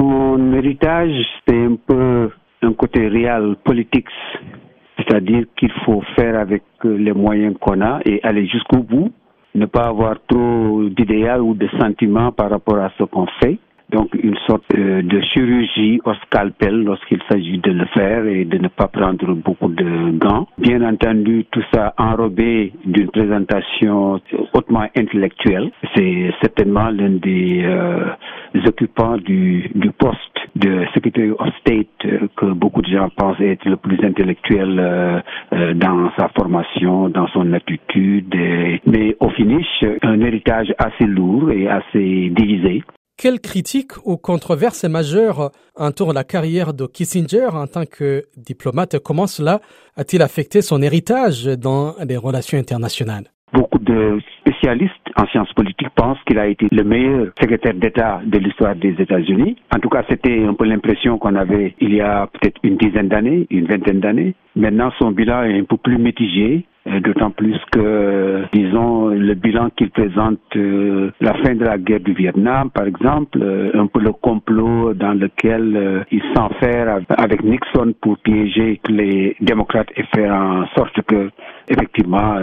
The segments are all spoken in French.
Son héritage, c'est un peu un côté réel politique, c'est-à-dire qu'il faut faire avec les moyens qu'on a et aller jusqu'au bout, ne pas avoir trop d'idéal ou de sentiments par rapport à ce qu'on fait donc une sorte euh, de chirurgie au scalpel lorsqu'il s'agit de le faire et de ne pas prendre beaucoup de gants. Bien entendu, tout ça enrobé d'une présentation hautement intellectuelle. C'est certainement l'un des euh, occupants du, du, poste de Secretary of State euh, que beaucoup de gens pensent être le plus intellectuel dans sa formation, dans son attitude. mais au finish, un héritage assez lourd et assez divisé. Quelle critique ou controverse majeure entoure la carrière de Kissinger en tant que diplomate Comment cela a-t-il affecté son héritage dans les relations internationales? Beaucoup de spécialistes en sciences politiques pensent qu'il a été le meilleur secrétaire d'État de l'histoire des États-Unis. En tout cas, c'était un peu l'impression qu'on avait il y a peut-être une dizaine d'années, une vingtaine d'années. Maintenant, son bilan est un peu plus mitigé. Euh, d'autant plus que, disons, le bilan qu'il présente, euh, la fin de la guerre du Vietnam, par exemple, euh, un peu le complot dans lequel il s'enferme avec Nixon pour piéger les démocrates et faire en sorte que, effectivement,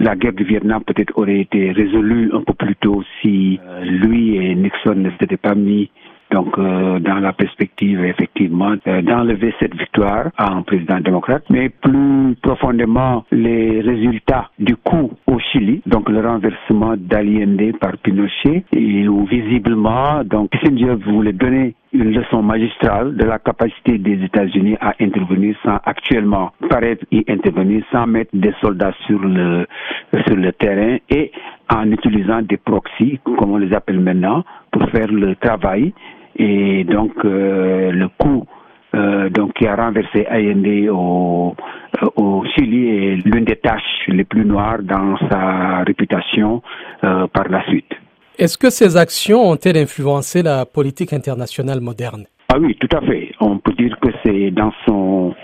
la guerre du Vietnam peut-être aurait été résolue un peu plus tôt si lui et Nixon ne s'étaient pas mis donc, euh, dans la perspective, effectivement, euh, d'enlever cette victoire à un président démocrate, mais plus profondément, les résultats du coup au Chili, donc le renversement d'Allende par Pinochet, et où visiblement, donc, Kissinger voulait donner une leçon magistrale de la capacité des États-Unis à intervenir sans actuellement paraître y intervenir sans mettre des soldats sur le sur le terrain et en utilisant des proxys comme on les appelle maintenant pour faire le travail et donc euh, le coup euh, donc qui a renversé Allende au, euh, au Chili est l'une des tâches les plus noires dans sa réputation par la suite. Est-ce que ces actions ont-elles influencé la politique internationale moderne? Ah oui, tout à fait. On peut dire que c'est dans son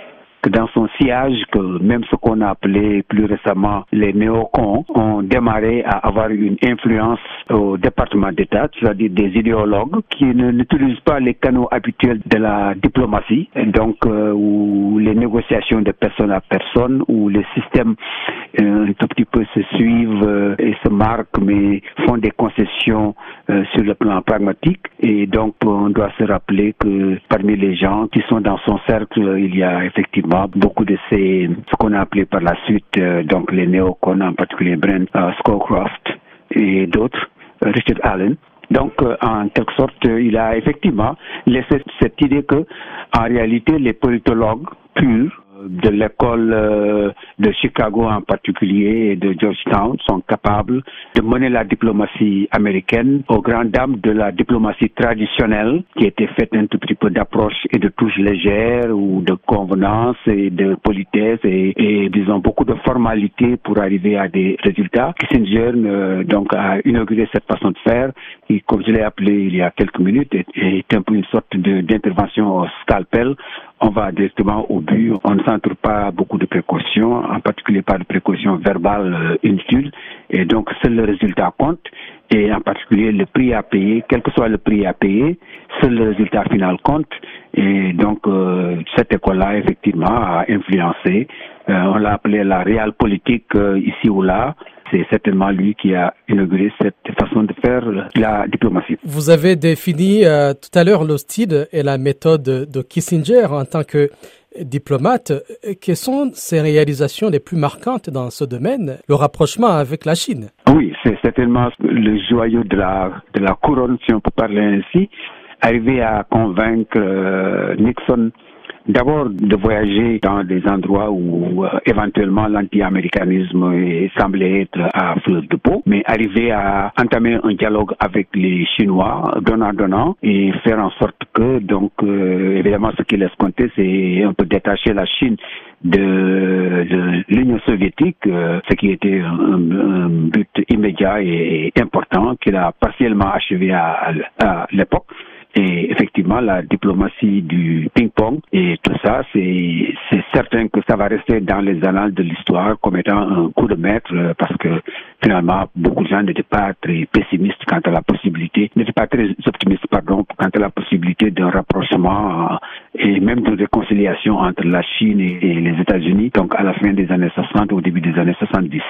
que dans son sillage, que même ce qu'on a appelé plus récemment les néocons ont démarré à avoir une influence au département d'État, c'est-à-dire des idéologues qui n'utilisent pas les canaux habituels de la diplomatie, donc euh, où les négociations de personne à personne, où les systèmes un tout petit peu se suivent euh, et se marquent, mais font des concessions sur le plan pragmatique. Et donc, on doit se rappeler que parmi les gens qui sont dans son cercle, il y a effectivement beaucoup de ces, ce qu'on a appelé par la suite, euh, donc les néocons, en particulier Brent Scowcroft et d'autres, euh, Richard Allen. Donc, en quelque sorte, il a effectivement laissé cette idée que, en réalité, les politologues purs de l'école euh, de Chicago en particulier et de Georgetown sont capables de mener la diplomatie américaine aux grandes dames de la diplomatie traditionnelle qui était faite un tout petit peu d'approche et de touches légères ou de convenance et de politesse et, disons beaucoup de formalités pour arriver à des résultats. Kissinger euh, donc a inauguré cette façon de faire qui, comme je l'ai appelé il y a quelques minutes, est, est un peu une sorte d'intervention au scalpel on va directement au but. On ne s'entoure pas beaucoup de précautions, en particulier pas de précautions verbales euh, inutiles. Et donc, seul le résultat compte. Et en particulier, le prix à payer, quel que soit le prix à payer, seul le résultat final compte. Et donc, euh, cette école-là, effectivement, a influencé. Euh, on l'a appelé la réelle politique ici ou là c'est certainement lui qui a inauguré cette façon de faire la diplomatie. Vous avez défini euh, tout à l'heure le style et la méthode de Kissinger en tant que diplomate. Quelles sont ses réalisations les plus marquantes dans ce domaine, le rapprochement avec la Chine? Oui, c'est certainement le joyau de la, de la couronne, si on peut parler ainsi. Arriver à convaincre euh, Nixon D'abord, de voyager dans des endroits où euh, éventuellement l'anti-américanisme semblait être à fleur de peau, mais arriver à entamer un dialogue avec les Chinois, donnant-donnant, et faire en sorte que, donc, euh, évidemment, ce qu'il escomptait, c'est un peu détacher la Chine de, l'Union soviétique, euh, ce qui était un, but immédiat et, important qu'il a partiellement achevé à, à l'époque. Et effectivement, la diplomatie du ping-pong et tout ça, c'est certain que ça va rester dans les annales de l'histoire comme étant un coup de maître euh, parce que finalement beaucoup de gens n'étaient pas très pessimistes quant à la possibilité, n'étaient pas très optimistes pardon quant à la possibilité d'un rapprochement euh, et même de réconciliation entre la Chine et les États-Unis, donc à la fin des années 60, au début des années 70.